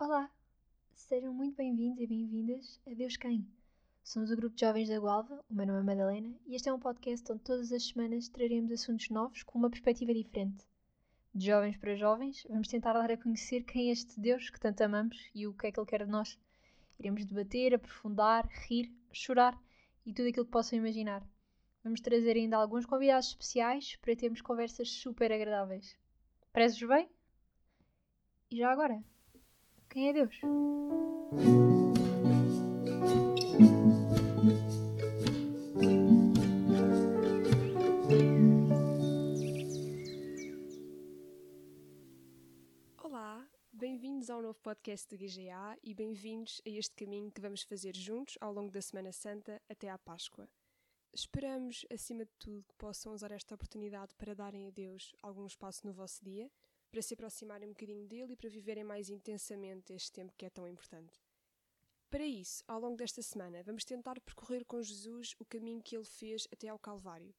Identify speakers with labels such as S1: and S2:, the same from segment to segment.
S1: Olá, sejam muito bem-vindos e bem-vindas a Deus Quem. Somos o grupo de jovens da Gualva, o meu nome é Madalena e este é um podcast onde todas as semanas traremos assuntos novos com uma perspectiva diferente. De jovens para jovens, vamos tentar dar a conhecer quem é este Deus que tanto amamos e o que é que Ele quer de nós. Iremos debater, aprofundar, rir, chorar e tudo aquilo que possam imaginar. Vamos trazer ainda alguns convidados especiais para termos conversas super agradáveis. Prezes bem? E já agora, quem é Deus?
S2: Olá, bem-vindos ao novo podcast do GGA e bem-vindos a este caminho que vamos fazer juntos ao longo da Semana Santa até à Páscoa. Esperamos, acima de tudo, que possam usar esta oportunidade para darem a Deus algum espaço no vosso dia, para se aproximarem um bocadinho dele e para viverem mais intensamente este tempo que é tão importante. Para isso, ao longo desta semana, vamos tentar percorrer com Jesus o caminho que ele fez até ao Calvário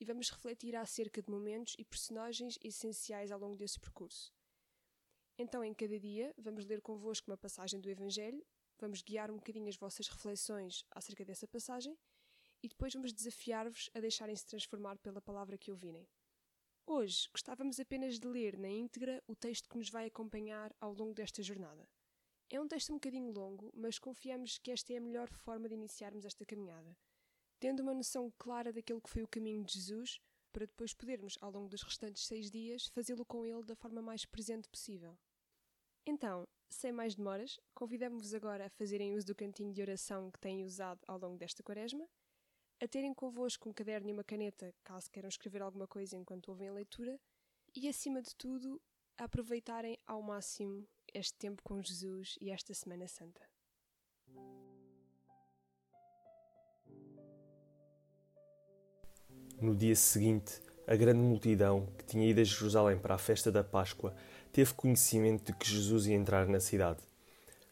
S2: e vamos refletir acerca de momentos e personagens essenciais ao longo desse percurso. Então, em cada dia, vamos ler convosco uma passagem do Evangelho, vamos guiar um bocadinho as vossas reflexões acerca dessa passagem e depois vamos desafiar-vos a deixarem-se transformar pela palavra que ouvirem. Hoje gostávamos apenas de ler na íntegra o texto que nos vai acompanhar ao longo desta jornada. É um texto um bocadinho longo, mas confiamos que esta é a melhor forma de iniciarmos esta caminhada, tendo uma noção clara daquele que foi o caminho de Jesus, para depois podermos, ao longo dos restantes seis dias, fazê-lo com ele da forma mais presente possível. Então, sem mais demoras, convidamos-vos agora a fazerem uso do cantinho de oração que têm usado ao longo desta quaresma a terem convosco um caderno e uma caneta, caso queiram escrever alguma coisa enquanto ouvem a leitura, e acima de tudo, a aproveitarem ao máximo este tempo com Jesus e esta Semana Santa.
S3: No dia seguinte, a grande multidão que tinha ido a Jerusalém para a festa da Páscoa teve conhecimento de que Jesus ia entrar na cidade.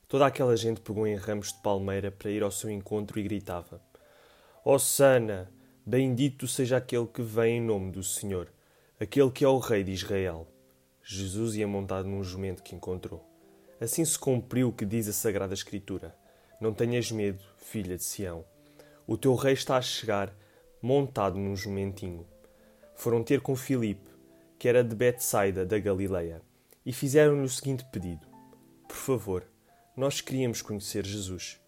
S3: Toda aquela gente pegou em ramos de palmeira para ir ao seu encontro e gritava: Hossana, bendito seja aquele que vem em nome do Senhor, aquele que é o Rei de Israel. Jesus ia montado num jumento que encontrou. Assim se cumpriu o que diz a Sagrada Escritura: Não tenhas medo, filha de Sião. O teu rei está a chegar, montado num jumentinho. Foram ter com Filipe, que era de Betsaida, da Galileia, e fizeram-lhe o seguinte pedido: Por favor, nós queríamos conhecer Jesus.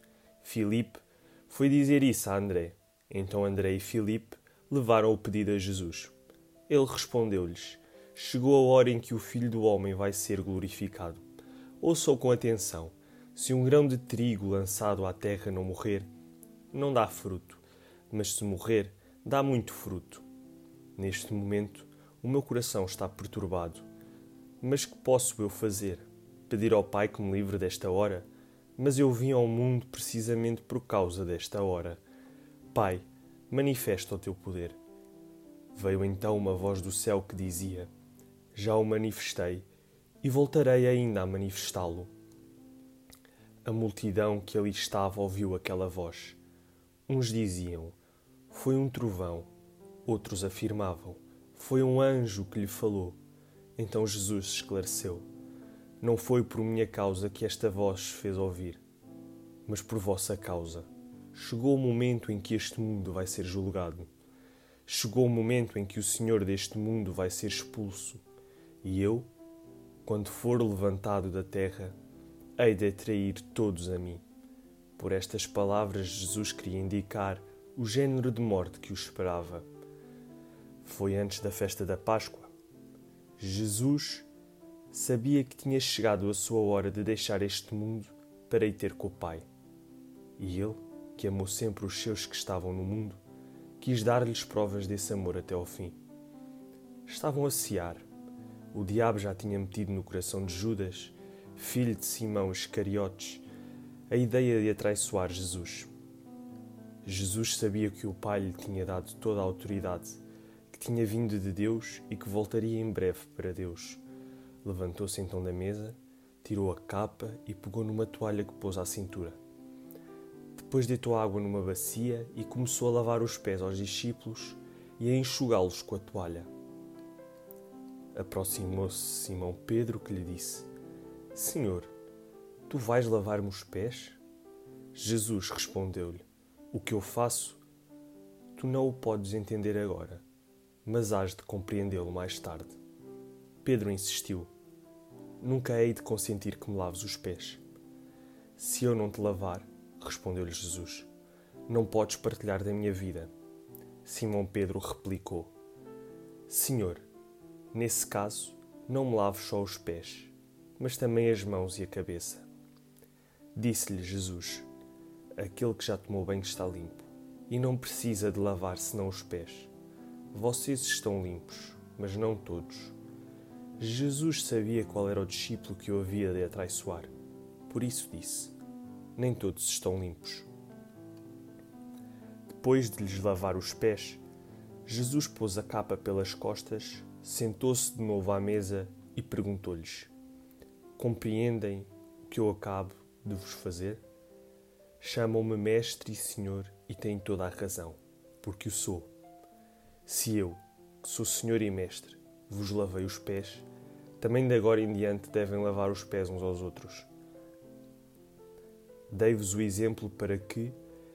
S3: Filipe foi dizer isso a André. Então André e Filipe levaram o pedido a Jesus. Ele respondeu-lhes: Chegou a hora em que o Filho do Homem vai ser glorificado. Ouçam com atenção: se um grão de trigo lançado à terra não morrer, não dá fruto, mas se morrer, dá muito fruto. Neste momento, o meu coração está perturbado. Mas que posso eu fazer? Pedir ao Pai que me livre desta hora? Mas eu vim ao mundo precisamente por causa desta hora. Pai, manifesta o teu poder. Veio então uma voz do céu que dizia: Já o manifestei e voltarei ainda a manifestá-lo. A multidão que ali estava ouviu aquela voz. Uns diziam: Foi um trovão. Outros afirmavam: Foi um anjo que lhe falou. Então Jesus esclareceu: Não foi por minha causa que esta voz se fez ouvir, mas por vossa causa chegou o momento em que este mundo vai ser julgado. Chegou o momento em que o Senhor deste mundo vai ser expulso. E eu, quando for levantado da terra, hei de atrair todos a mim. Por estas palavras, Jesus queria indicar o género de morte que o esperava. Foi antes da festa da Páscoa. Jesus sabia que tinha chegado a sua hora de deixar este mundo para ir ter com o Pai. E ele que amou sempre os seus que estavam no mundo, quis dar-lhes provas desse amor até ao fim. Estavam a cear. O diabo já tinha metido no coração de Judas, filho de Simão Iscariotes, a ideia de atraiçoar Jesus. Jesus sabia que o Pai lhe tinha dado toda a autoridade, que tinha vindo de Deus e que voltaria em breve para Deus. Levantou-se então da mesa, tirou a capa e pegou numa toalha que pôs à cintura depois deitou água numa bacia e começou a lavar os pés aos discípulos e a enxugá-los com a toalha. Aproximou-se Simão Pedro que lhe disse: Senhor, Tu vais lavar-me os pés? Jesus respondeu-lhe: O que eu faço, tu não o podes entender agora, mas hás de compreendê-lo mais tarde. Pedro insistiu: Nunca hei de consentir que me laves os pés. Se eu não te lavar, respondeu-lhe Jesus, não podes partilhar da minha vida. Simão Pedro replicou: Senhor, nesse caso, não me laves só os pés, mas também as mãos e a cabeça. Disse-lhe Jesus: Aquele que já tomou banho está limpo, e não precisa de lavar senão os pés. Vocês estão limpos, mas não todos. Jesus sabia qual era o discípulo que o havia de atraiçoar. Por isso disse: Nem todos estão limpos. Depois de lhes lavar os pés, Jesus pôs a capa pelas costas, sentou-se de novo à mesa e perguntou-lhes: Compreendem o que eu acabo de vos fazer? Chamam-me Mestre e Senhor e têm toda a razão, porque o sou. Se eu, que sou Senhor e Mestre, vos lavei os pés, também de agora em diante devem lavar os pés uns aos outros. Dei-vos o exemplo para que,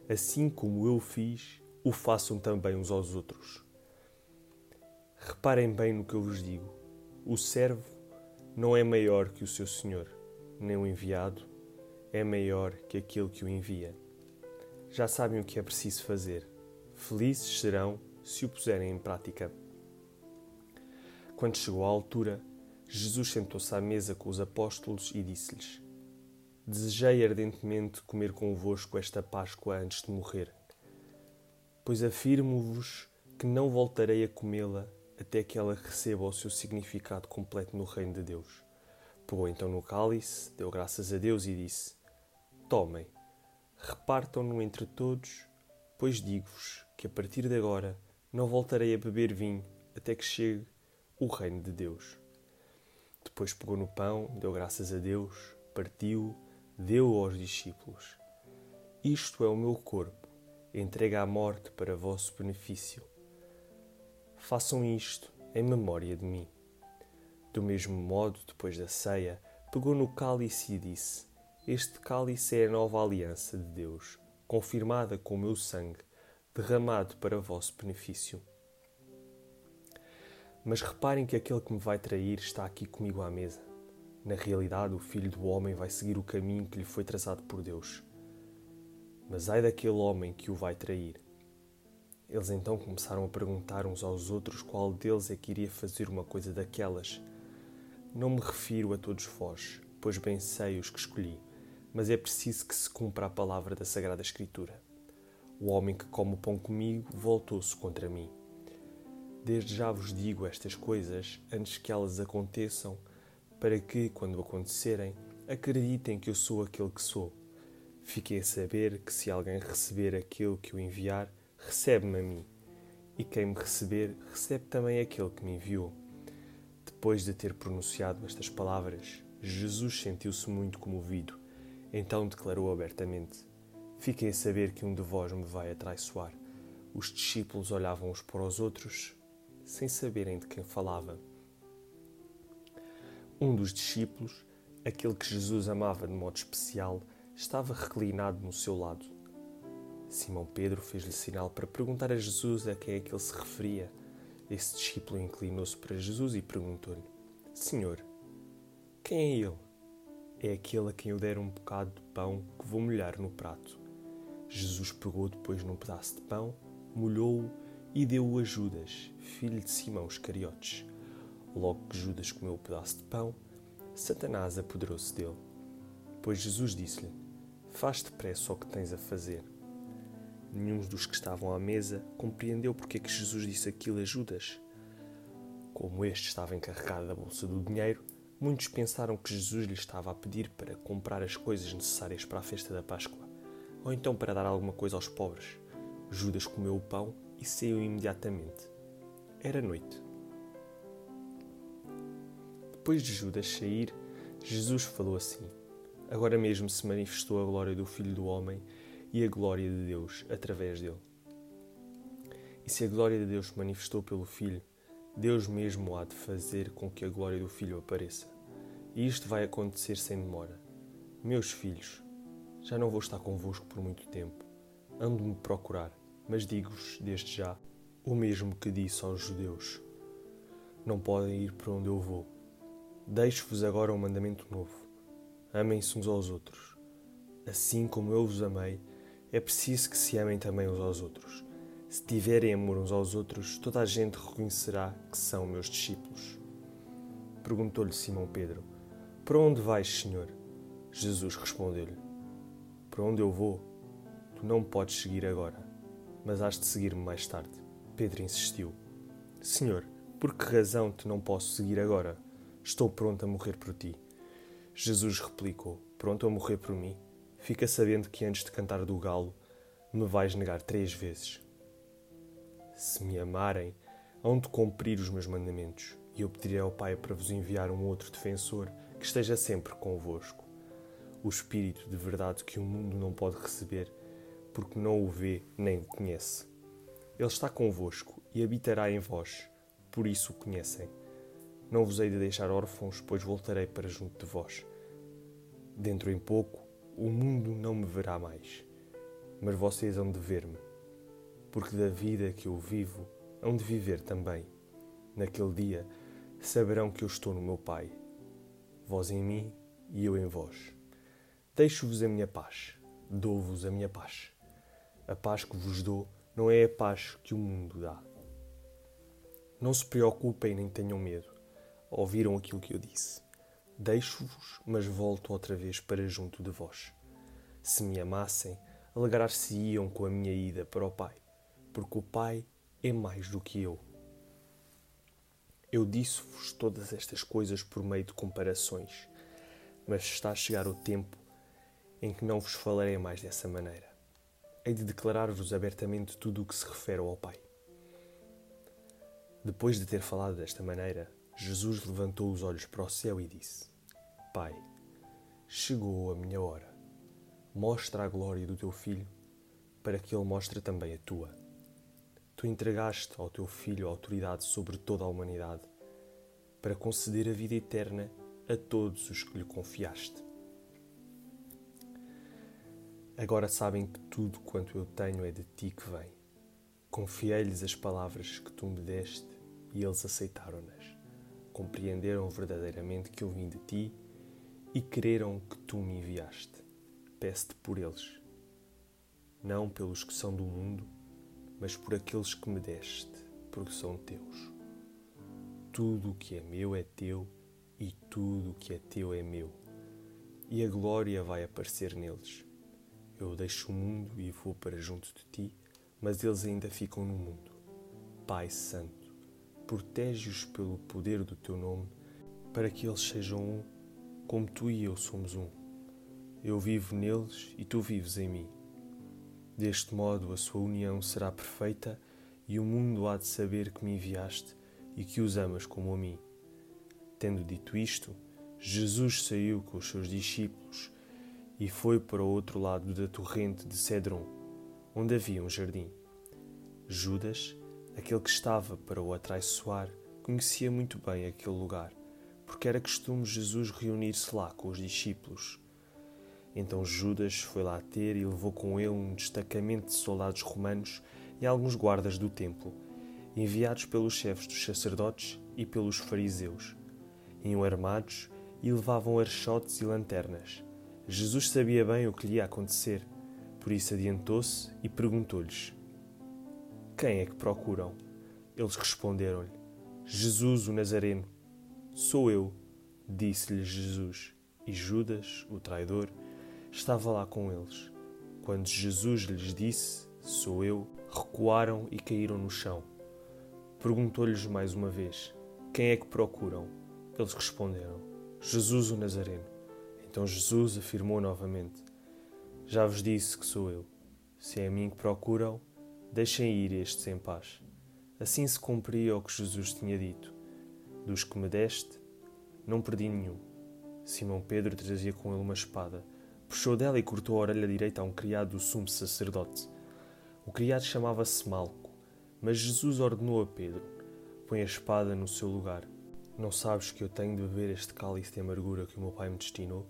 S3: assim como eu fiz, o façam também uns aos outros. Reparem bem no que eu vos digo: o servo não é maior que o seu senhor, nem o enviado é maior que aquele que o envia. Já sabem o que é preciso fazer. Felizes serão se o puserem em prática. Quando chegou à altura, Jesus sentou-se à mesa com os apóstolos e disse-lhes: Desejei ardentemente comer convosco esta Páscoa antes de morrer, pois afirmo-vos que não voltarei a comê-la até que ela receba o seu significado completo no reino de Deus. Pegou então no cálice, deu graças a Deus e disse: Tomem, repartam-no entre todos, pois digo-vos que a partir de agora não voltarei a beber vinho até que chegue o reino de Deus. Depois pegou no pão, deu graças a Deus, partiu, deu aos discípulos. Isto é o meu corpo, entregue à morte para vosso benefício. Façam isto em memória de mim. Do mesmo modo, depois da ceia, pegou no cálice e disse: Este cálice é a nova aliança de Deus, confirmada com o meu sangue, derramado para vosso benefício. Mas reparem que aquele que me vai trair está aqui comigo à mesa. Na realidade, o Filho do Homem vai seguir o caminho que lhe foi traçado por Deus. Mas ai daquele homem que o vai trair. Eles então começaram a perguntar uns aos outros qual deles é que iria fazer uma coisa daquelas. Não me refiro a todos vós, pois bem sei os que escolhi, mas é preciso que se cumpra a palavra da Sagrada Escritura. O homem que come o pão comigo voltou-se contra mim. Desde já vos digo estas coisas antes que elas aconteçam, para que, quando acontecerem, acreditem que eu sou aquele que sou. Fiquei a saber que se alguém receber aquele que o enviar, recebe-me a mim, e quem me receber, recebe também aquele que me enviou. Depois de ter pronunciado estas palavras, Jesus sentiu-se muito comovido. Então declarou abertamente: Fiquei a saber que um de vós me vai atraiçoar. Os discípulos olhavam uns para os outros, sem saberem de quem falava. Um dos discípulos, aquele que Jesus amava de modo especial, estava reclinado no seu lado. Simão Pedro fez-lhe sinal para perguntar a Jesus a quem é que ele se referia. Esse discípulo inclinou-se para Jesus e perguntou-lhe: Senhor, quem é ele? É aquele a quem eu der um bocado de pão que vou molhar no prato. Jesus pegou depois num pedaço de pão, molhou-o e deu-o a Judas, filho de Simão Iscariotes. Logo que Judas comeu o pedaço de pão, Satanás apoderou-se dele. Pois Jesus disse-lhe: Faz depressa o que tens a fazer. Nenhum dos que estavam à mesa compreendeu porque é que Jesus disse aquilo a Judas. Como este estava encarregado da bolsa do dinheiro, muitos pensaram que Jesus lhe estava a pedir para comprar as coisas necessárias para a festa da Páscoa, ou então para dar alguma coisa aos pobres. Judas comeu o pão e saiu imediatamente. Era noite. Depois de Judas sair, Jesus falou assim: Agora mesmo se manifestou a glória do Filho do Homem e a glória de Deus através dele. E se a glória de Deus se manifestou pelo Filho, Deus mesmo há de fazer com que a glória do Filho apareça. E isto vai acontecer sem demora. Meus filhos, já não vou estar convosco por muito tempo. Ando-me procurar, mas digo-vos desde já o mesmo que disse aos judeus: Não podem ir para onde eu vou. Deixo-vos agora um mandamento novo: amem-se uns aos outros. Assim como eu vos amei, é preciso que se amem também uns aos outros. Se tiverem amor uns aos outros, toda a gente reconhecerá que são meus discípulos. Perguntou-lhe Simão Pedro: Para onde vais, Senhor? Jesus respondeu-lhe: Para onde eu vou? Tu não podes seguir agora, mas has de seguir-me mais tarde. Pedro insistiu: Senhor, por que razão te não posso seguir agora? Estou pronto a morrer por ti. Jesus replicou: Pronto a morrer por mim? Fica sabendo que antes de cantar do galo, me vais negar três vezes. Se me amarem, hão de cumprir os meus mandamentos, e eu pedirei ao Pai para vos enviar um outro defensor que esteja sempre convosco. O Espírito de verdade que o mundo não pode receber, porque não o vê nem o conhece. Ele está convosco e habitará em vós, por isso o conhecem. Não vos hei de deixar órfãos, pois voltarei para junto de vós. Dentro em pouco, o mundo não me verá mais, mas vocês hão de ver-me porque da vida que eu vivo hão de viver também. Naquele dia saberão que eu estou no meu Pai, vós em mim e eu em vós. Deixo-vos a minha paz, dou-vos a minha paz. A paz que vos dou não é a paz que o mundo dá. Não se preocupem nem tenham medo. Ouviram aquilo que eu disse. Deixo-vos, mas volto outra vez para junto de vós. Se me amassem, alegrar-se-iam com a minha ida para o Pai porque o Pai é mais do que eu. Eu disse-vos todas estas coisas por meio de comparações, mas está a chegar o tempo em que não vos falarei mais dessa maneira. Hei de declarar-vos abertamente tudo o que se refere ao Pai. Depois de ter falado desta maneira, Jesus levantou os olhos para o céu e disse: Pai, chegou a minha hora. Mostra a glória do teu filho, para que ele mostre também a tua tu entregaste ao teu Filho a autoridade sobre toda a humanidade, para conceder a vida eterna a todos os que lhe confiaste. Agora sabem que tudo quanto eu tenho é de ti que vem. Confiei-lhes as palavras que tu me deste e eles aceitaram-nas. Compreenderam verdadeiramente que eu vim de ti e creram que tu me enviaste. Peço-te por eles, não pelos que são do mundo mas por aqueles que me deste, porque são teus. Tudo o que é meu é teu, e tudo o que é teu é meu. E a glória vai aparecer neles. Eu deixo o mundo e vou para junto de ti, mas eles ainda ficam no mundo. Pai Santo, protege-os pelo poder do teu nome, para que eles sejam um, como tu e eu somos um. Eu vivo neles e tu vives em mim Deste modo, a sua união será perfeita e o mundo há de saber que me enviaste e que os amas como a mim. Tendo dito isto, Jesus saiu com os seus discípulos e foi para o outro lado da torrente de Cedron, onde havia um jardim. Judas, aquele que estava para o atraiçoar, conhecia muito bem aquele lugar, porque era costume Jesus reunir-se lá com os discípulos. Então Judas foi lá ter e levou com ele um destacamento de soldados romanos e alguns guardas do templo, enviados pelos chefes dos sacerdotes e pelos fariseus. Iam armados e levavam archotes e lanternas. Jesus sabia bem o que lhe ia acontecer, por isso adiantou-se e perguntou-lhes: Quem é que procuram? Eles responderam-lhe: Jesus o Nazareno. Sou eu, disse-lhes Jesus. E Judas, o traidor, estava lá com eles. Quando Jesus lhes disse: Sou eu, recuaram e caíram no chão. Perguntou-lhes mais uma vez: Quem é que procuram? Eles responderam: Jesus o Nazareno. Então Jesus afirmou novamente: Já vos disse que sou eu. Se é a mim que procuram, deixem ir estes em paz. Assim se cumpria o que Jesus tinha dito: Dos que me deste, não perdi nenhum. Simão Pedro trazia com ele uma espada Puxou dela e cortou a orelha direita a um criado do sumo sacerdote. O criado chamava-se Malco, mas Jesus ordenou a Pedro: Põe a espada no seu lugar. Não sabes que eu tenho de beber este cálice de amargura que o meu pai me destinou?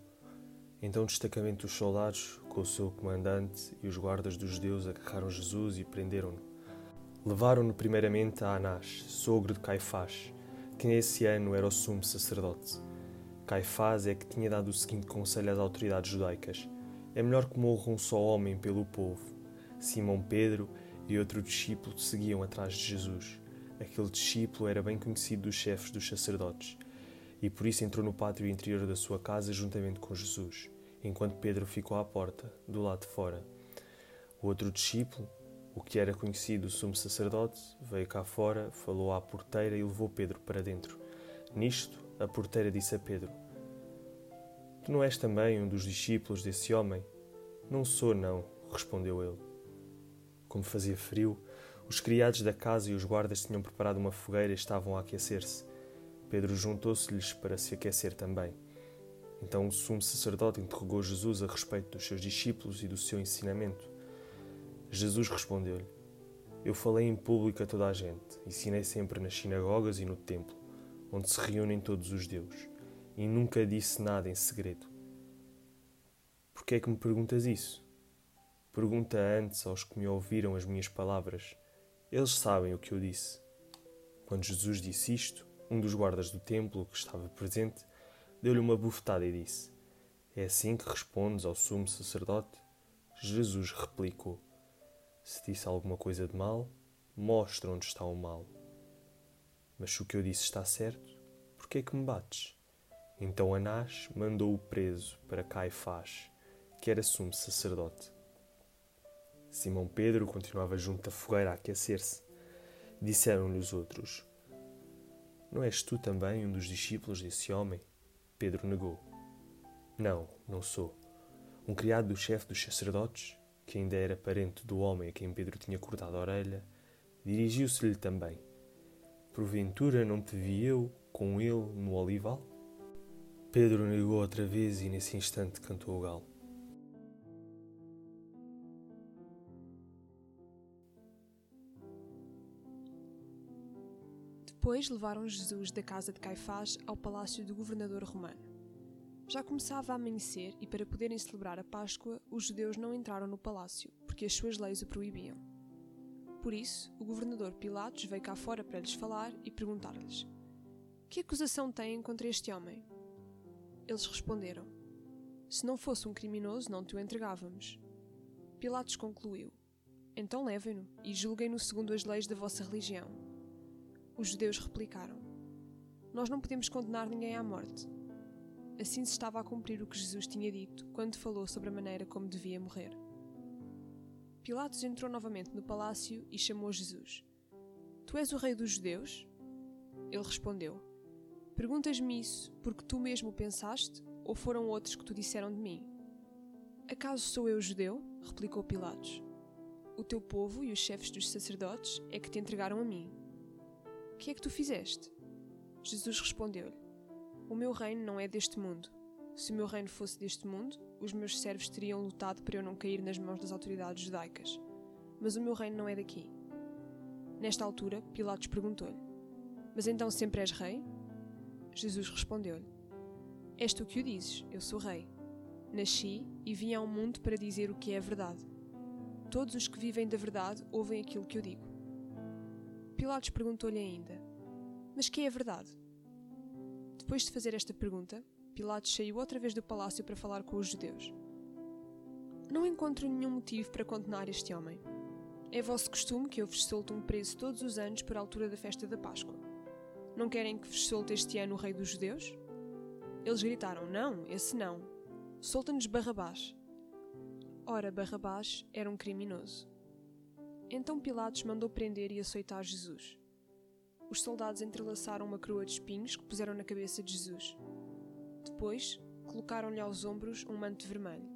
S3: Então o destacamento dos soldados, com o seu comandante e os guardas dos judeus, agarraram Jesus e prenderam-no. Levaram-no primeiramente a Anás, sogro de Caifás, que nesse ano era o sumo sacerdote. Caifás é que tinha dado o seguinte conselho às autoridades judaicas: É melhor que morra um só homem pelo povo. Simão Pedro e outro discípulo seguiam atrás de Jesus. Aquele discípulo era bem conhecido dos chefes dos sacerdotes e por isso entrou no pátio interior da sua casa juntamente com Jesus, enquanto Pedro ficou à porta, do lado de fora. O outro discípulo, o que era conhecido sumo sacerdote, veio cá fora, falou à porteira e levou Pedro para dentro. Nisto, a porteira disse a Pedro: Tu não és também um dos discípulos desse homem? Não sou, não, respondeu ele. Como fazia frio, os criados da casa e os guardas tinham preparado uma fogueira e estavam a aquecer-se. Pedro juntou-se-lhes para se aquecer também. Então o sumo sacerdote interrogou Jesus a respeito dos seus discípulos e do seu ensinamento. Jesus respondeu-lhe: Eu falei em público a toda a gente, ensinei sempre nas sinagogas e no templo, onde se reúnem todos os deuses, e nunca disse nada em segredo. Por que é que me perguntas isso? Pergunta antes aos que me ouviram as minhas palavras. Eles sabem o que eu disse. Quando Jesus disse isto, um dos guardas do templo que estava presente deu-lhe uma bufetada e disse: É assim que respondes ao sumo sacerdote? Jesus replicou: Se disse alguma coisa de mal, mostra onde está o mal. Mas se o que eu disse está certo, por que é que me bates? Então Anás mandou-o preso para Caifás, que era sumo sacerdote. Simão Pedro continuava junto da fogueira a aquecer-se. Disseram-lhe os outros: não és tu também um dos discípulos desse homem? Pedro negou. Não, não sou. Um criado do chefe dos sacerdotes, que ainda era parente do homem a quem Pedro tinha cortado a orelha, dirigiu-se-lhe também. Porventura não te vi eu com ele no olival? Pedro negou outra vez e nesse instante cantou o galo.
S2: Depois levaram Jesus da casa de Caifás ao palácio do governador romano. Já começava a amanhecer e, para poderem celebrar a Páscoa, os judeus não entraram no palácio, porque as suas leis o proibiam. Por isso, o governador Pilatos veio cá fora para lhes falar e perguntar-lhes: Que acusação têm contra este homem? Eles responderam: Se não fosse um criminoso, não te o entregávamos. Pilatos concluiu: Então levem-no e julguem-no segundo as leis da vossa religião. Os judeus replicaram: Nós não podemos condenar ninguém à morte. Assim se estava a cumprir o que Jesus tinha dito quando falou sobre a maneira como devia morrer. Pilatos entrou novamente no palácio e chamou Jesus: Tu és o rei dos judeus? Ele respondeu: Perguntas-me isso porque tu mesmo pensaste ou foram outros que tu disseram de mim? Acaso sou eu judeu? replicou Pilatos. O teu povo e os chefes dos sacerdotes é que te entregaram a mim que é que tu fizeste? Jesus respondeu-lhe: O meu reino não é deste mundo. Se o meu reino fosse deste mundo, os meus servos teriam lutado para eu não cair nas mãos das autoridades judaicas. Mas o meu reino não é daqui. Nesta altura, Pilatos perguntou-lhe: Mas então sempre és rei? Jesus respondeu-lhe: És tu que o dizes, eu sou rei. Nasci e vim ao mundo para dizer o que é a verdade. Todos os que vivem da verdade ouvem aquilo que eu digo. Pilatos perguntou-lhe ainda: Mas que é a verdade? Depois de fazer esta pergunta, Pilatos saiu outra vez do palácio para falar com os judeus. Não encontro nenhum motivo para condenar este homem. É vosso costume que eu vos solte um preso todos os anos por altura da festa da Páscoa. Não querem que vos solte este ano o rei dos judeus? Eles gritaram: Não, esse não. Solta-nos Barrabás. Ora, Barrabás era um criminoso. Então Pilatos mandou prender e açoitar Jesus. Os soldados entrelaçaram uma coroa de espinhos que puseram na cabeça de Jesus. Depois, colocaram-lhe aos ombros um manto vermelho.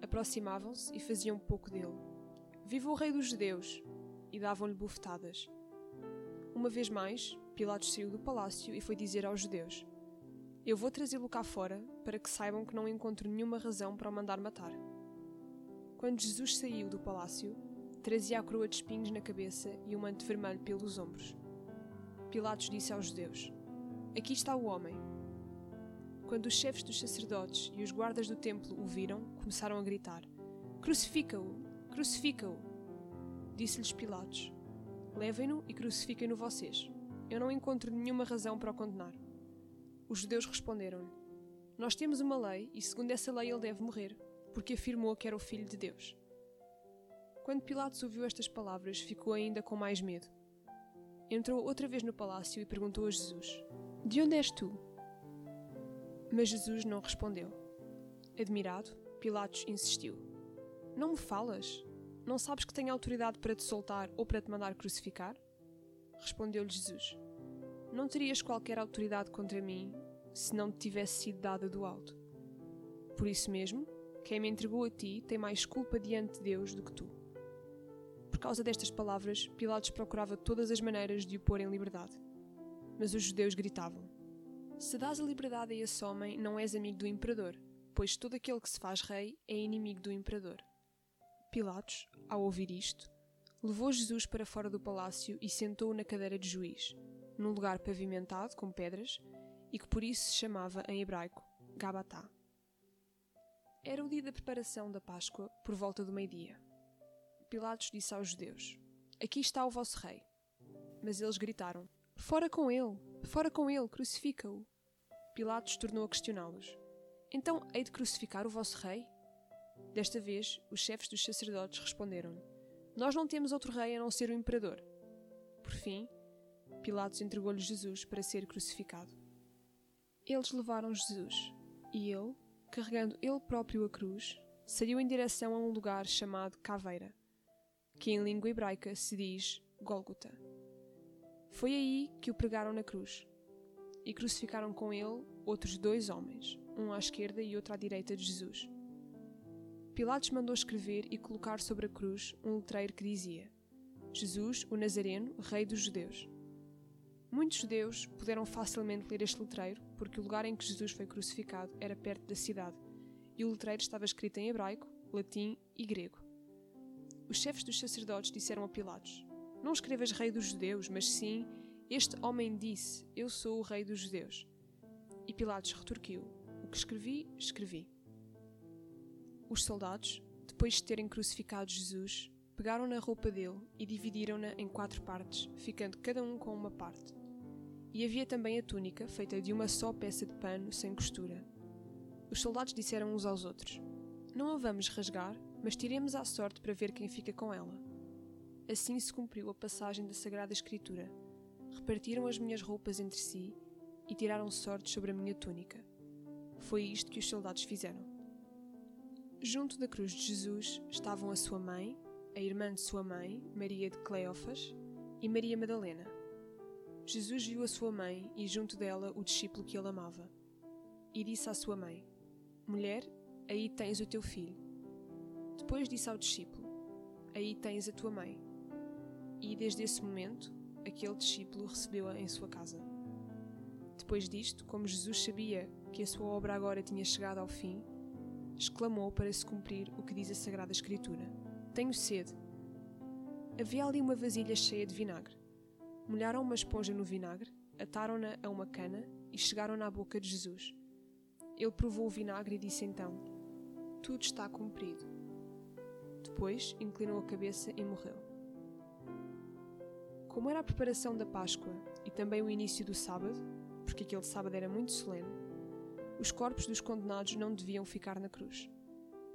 S2: Aproximavam-se e faziam pouco dele. Viva o Rei dos Judeus! E davam-lhe bufetadas. Uma vez mais, Pilatos saiu do palácio e foi dizer aos judeus: Eu vou trazê-lo cá fora para que saibam que não encontro nenhuma razão para o mandar matar. Quando Jesus saiu do palácio, Trazia a coroa de espinhos na cabeça e o um manto vermelho pelos ombros. Pilatos disse aos judeus: Aqui está o homem. Quando os chefes dos sacerdotes e os guardas do templo o viram, começaram a gritar: Crucifica-o! Crucifica-o! Disse-lhes Pilatos: Levem-no e crucifiquem-no vocês. Eu não encontro nenhuma razão para o condenar. Os judeus responderam-lhe: Nós temos uma lei e, segundo essa lei, ele deve morrer, porque afirmou que era o Filho de Deus. Quando Pilatos ouviu estas palavras, ficou ainda com mais medo. Entrou outra vez no palácio e perguntou a Jesus: De onde és tu? Mas Jesus não respondeu. Admirado, Pilatos insistiu: Não me falas? Não sabes que tenho autoridade para te soltar ou para te mandar crucificar? Respondeu-lhe Jesus: Não terias qualquer autoridade contra mim se não te tivesse sido dada do alto. Por isso mesmo, quem me entregou a ti tem mais culpa diante de Deus do que tu. Por causa destas palavras, Pilatos procurava todas as maneiras de o pôr em liberdade. Mas os judeus gritavam: Se dás a liberdade a esse homem, não és amigo do imperador, pois todo aquele que se faz rei é inimigo do imperador. Pilatos, ao ouvir isto, levou Jesus para fora do palácio e sentou-o na cadeira de juiz, num lugar pavimentado com pedras e que por isso se chamava em hebraico Gabatá. Era o dia da preparação da Páscoa, por volta do meio-dia. Pilatos disse aos judeus: Aqui está o vosso rei. Mas eles gritaram: Fora com ele! Fora com ele! Crucifica-o! Pilatos tornou a questioná-los: Então hei de crucificar o vosso rei? Desta vez, os chefes dos sacerdotes responderam-lhe: Nós não temos outro rei a não ser o imperador. Por fim, Pilatos entregou-lhe Jesus para ser crucificado. Eles levaram Jesus, e ele, carregando ele próprio a cruz, saiu em direção a um lugar chamado Caveira, que em língua hebraica se diz Gólgota. Foi aí que o pregaram na cruz, e crucificaram com ele outros dois homens, um à esquerda e outro à direita de Jesus. Pilatos mandou escrever e colocar sobre a cruz um letreiro que dizia: Jesus, o Nazareno, Rei dos Judeus. Muitos judeus puderam facilmente ler este letreiro porque o lugar em que Jesus foi crucificado era perto da cidade e o letreiro estava escrito em hebraico, latim e grego. Os chefes dos sacerdotes disseram a Pilatos: Não escrevas Rei dos Judeus, mas sim, este homem disse: Eu sou o Rei dos Judeus. E Pilatos retorquiu: O que escrevi, escrevi. Os soldados, depois de terem crucificado Jesus, pegaram na roupa dele e dividiram-na em quatro partes, ficando cada um com uma parte. E havia também a túnica, feita de uma só peça de pano sem costura. Os soldados disseram uns aos outros: Não a vamos rasgar, mas tiremos à sorte para ver quem fica com ela. Assim se cumpriu a passagem da Sagrada Escritura. Repartiram as minhas roupas entre si e tiraram sorte sobre a minha túnica. Foi isto que os soldados fizeram. Junto da cruz de Jesus estavam a sua mãe, a irmã de sua mãe, Maria de Cleófas, e Maria Madalena. Jesus viu a sua mãe e junto dela o discípulo que ele amava. E disse à sua mãe: Mulher, aí tens o teu filho. Depois disse ao discípulo: Aí tens a tua mãe. E desde esse momento, aquele discípulo recebeu-a em sua casa. Depois disto, como Jesus sabia que a sua obra agora tinha chegado ao fim, exclamou para se cumprir o que diz a Sagrada Escritura: Tenho sede. Havia ali uma vasilha cheia de vinagre. Molharam uma esponja no vinagre, ataram-na a uma cana e chegaram-na à boca de Jesus. Ele provou o vinagre e disse então: Tudo está cumprido. Depois inclinou a cabeça e morreu. Como era a preparação da Páscoa e também o início do sábado, porque aquele sábado era muito solene, os corpos dos condenados não deviam ficar na cruz.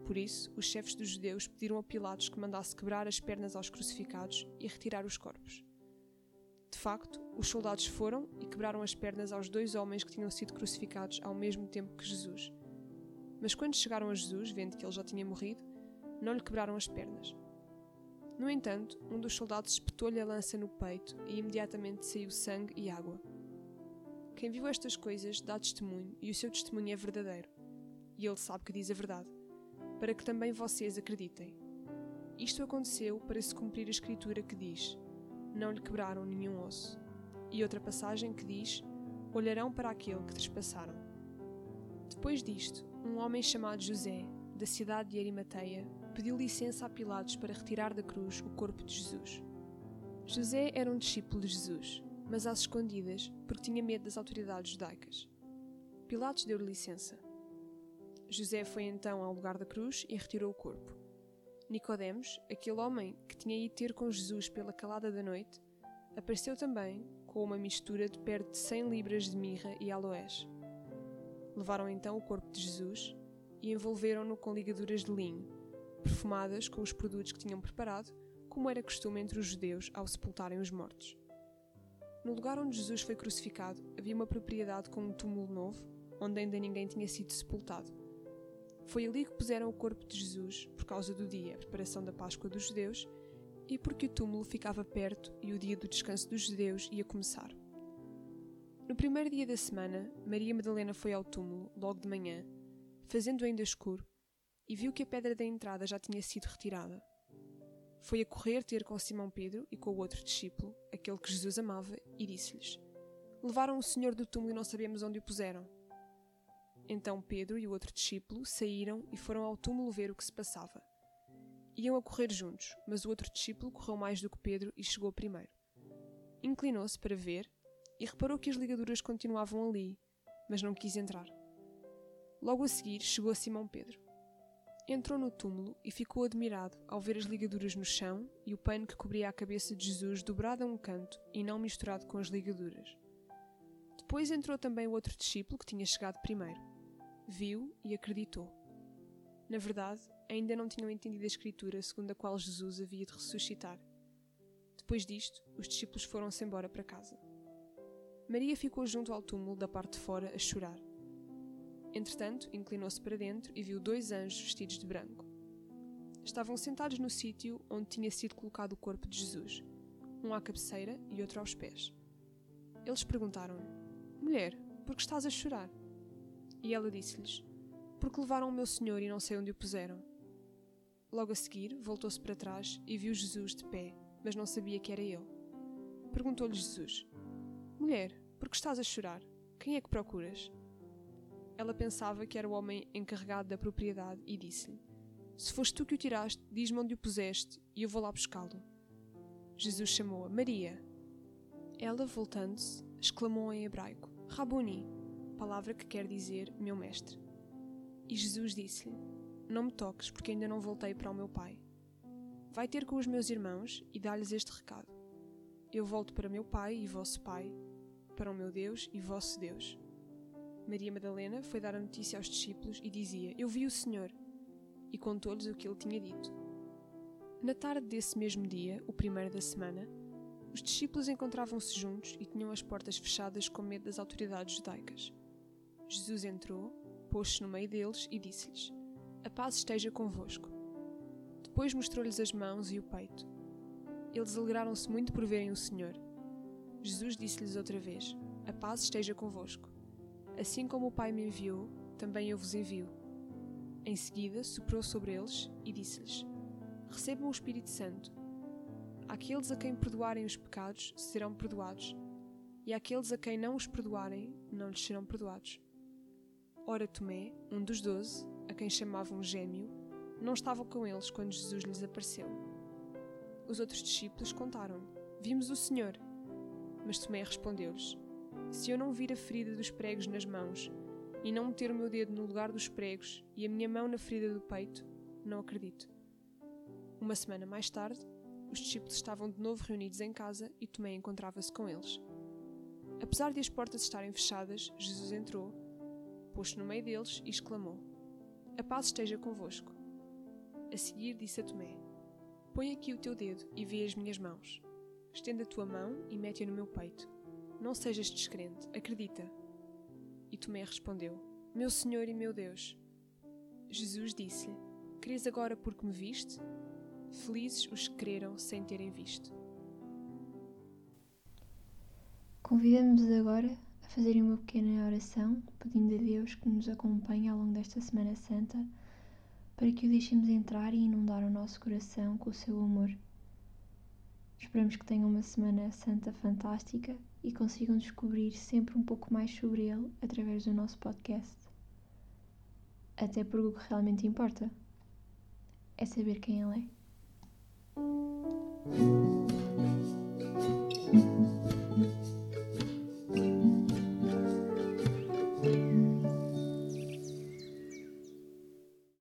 S2: Por isso, os chefes dos judeus pediram a Pilatos que mandasse quebrar as pernas aos crucificados e retirar os corpos. De facto, os soldados foram e quebraram as pernas aos dois homens que tinham sido crucificados ao mesmo tempo que Jesus. Mas quando chegaram a Jesus, vendo que ele já tinha morrido, não lhe quebraram as pernas. No entanto, um dos soldados espetou-lhe a lança no peito e imediatamente saiu sangue e água. Quem viu estas coisas dá testemunho e o seu testemunho é verdadeiro. E ele sabe que diz a verdade, para que também vocês acreditem. Isto aconteceu para se cumprir a escritura que diz: Não lhe quebraram nenhum osso. E outra passagem que diz: Olharão para aquele que trespassaram. Depois disto, um homem chamado José, da cidade de Arimateia, pediu licença a Pilatos para retirar da cruz o corpo de Jesus. José era um discípulo de Jesus, mas às escondidas, porque tinha medo das autoridades judaicas. Pilatos deu-lhe licença. José foi então ao lugar da cruz e retirou o corpo. Nicodemos, aquele homem que tinha ido ter com Jesus pela calada da noite, apareceu também com uma mistura de perto de cem libras de mirra e aloés. Levaram então o corpo de Jesus e envolveram-no com ligaduras de linho, perfumadas com os produtos que tinham preparado, como era costume entre os judeus ao sepultarem os mortos. No lugar onde Jesus foi crucificado havia uma propriedade com um túmulo novo, onde ainda ninguém tinha sido sepultado. Foi ali que puseram o corpo de Jesus por causa do dia, a preparação da Páscoa dos judeus, e porque o túmulo ficava perto e o dia do descanso dos judeus ia começar. No primeiro dia da semana, Maria Madalena foi ao túmulo, logo de manhã, fazendo ainda escuro, e viu que a pedra da entrada já tinha sido retirada. Foi a correr ter com Simão Pedro e com o outro discípulo, aquele que Jesus amava, e disse-lhes: Levaram o Senhor do túmulo e não sabemos onde o puseram. Então Pedro e o outro discípulo saíram e foram ao túmulo ver o que se passava. Iam a correr juntos, mas o outro discípulo correu mais do que Pedro e chegou primeiro. Inclinou-se para ver e reparou que as ligaduras continuavam ali, mas não quis entrar. Logo a seguir chegou Simão Pedro. Entrou no túmulo e ficou admirado ao ver as ligaduras no chão e o pano que cobria a cabeça de Jesus dobrado a um canto e não misturado com as ligaduras. Depois entrou também o outro discípulo que tinha chegado primeiro. Viu e acreditou. Na verdade, ainda não tinham entendido a escritura segundo a qual Jesus havia de ressuscitar. Depois disto, os discípulos foram-se embora para casa. Maria ficou junto ao túmulo da parte de fora a chorar. Entretanto, inclinou-se para dentro e viu dois anjos vestidos de branco. Estavam sentados no sítio onde tinha sido colocado o corpo de Jesus, um à cabeceira e outro aos pés. Eles perguntaram-lhe: Mulher, por que estás a chorar? E ela disse-lhes: Porque levaram o meu senhor e não sei onde o puseram. Logo a seguir, voltou-se para trás e viu Jesus de pé, mas não sabia que era ele. Perguntou-lhe Jesus: Mulher, por que estás a chorar? Quem é que procuras? Ela pensava que era o homem encarregado da propriedade e disse-lhe: Se foste tu que o tiraste, diz-me onde o puseste e eu vou lá buscá-lo. Jesus chamou-a Maria. Ela, voltando-se, exclamou em hebraico: Rabuni, palavra que quer dizer meu mestre. E Jesus disse-lhe: Não me toques, porque ainda não voltei para o meu pai. Vai ter com os meus irmãos e dá-lhes este recado: Eu volto para meu pai e vosso pai, para o meu Deus e vosso Deus. Maria Madalena foi dar a notícia aos discípulos e dizia: Eu vi o Senhor. E contou-lhes o que ele tinha dito. Na tarde desse mesmo dia, o primeiro da semana, os discípulos encontravam-se juntos e tinham as portas fechadas com medo das autoridades judaicas. Jesus entrou, pôs-se no meio deles e disse-lhes: A paz esteja convosco. Depois mostrou-lhes as mãos e o peito. Eles alegraram-se muito por verem o Senhor. Jesus disse-lhes outra vez: A paz esteja convosco. Assim como o Pai me enviou, também eu vos envio. Em seguida, soprou sobre eles e disse-lhes: Recebam o Espírito Santo. Aqueles a quem perdoarem os pecados serão perdoados, e aqueles a quem não os perdoarem não lhes serão perdoados. Ora, Tomé, um dos doze, a quem chamavam Gêmeo, não estava com eles quando Jesus lhes apareceu. Os outros discípulos contaram-lhe: Vimos o Senhor. Mas Tomé respondeu-lhes: se eu não vir a ferida dos pregos nas mãos, e não meter o meu dedo no lugar dos pregos e a minha mão na ferida do peito, não acredito. Uma semana mais tarde, os discípulos estavam de novo reunidos em casa e Tomé encontrava-se com eles. Apesar de as portas estarem fechadas, Jesus entrou, pôs-se no meio deles e exclamou: A paz esteja convosco. A seguir disse a Tomé: Põe aqui o teu dedo e vê as minhas mãos. Estenda a tua mão e mete-a no meu peito. Não sejas descrente, acredita. E Tomé respondeu: Meu Senhor e meu Deus. Jesus disse-lhe: Crês agora porque me viste? Felizes os que creram sem terem visto.
S1: Convidamos-vos agora a fazerem uma pequena oração, pedindo a Deus que nos acompanhe ao longo desta Semana Santa, para que o deixemos entrar e inundar o nosso coração com o seu amor. Esperamos que tenham uma Semana Santa fantástica e consigam descobrir sempre um pouco mais sobre ele através do nosso podcast. Até porque o que realmente importa é saber quem ele é.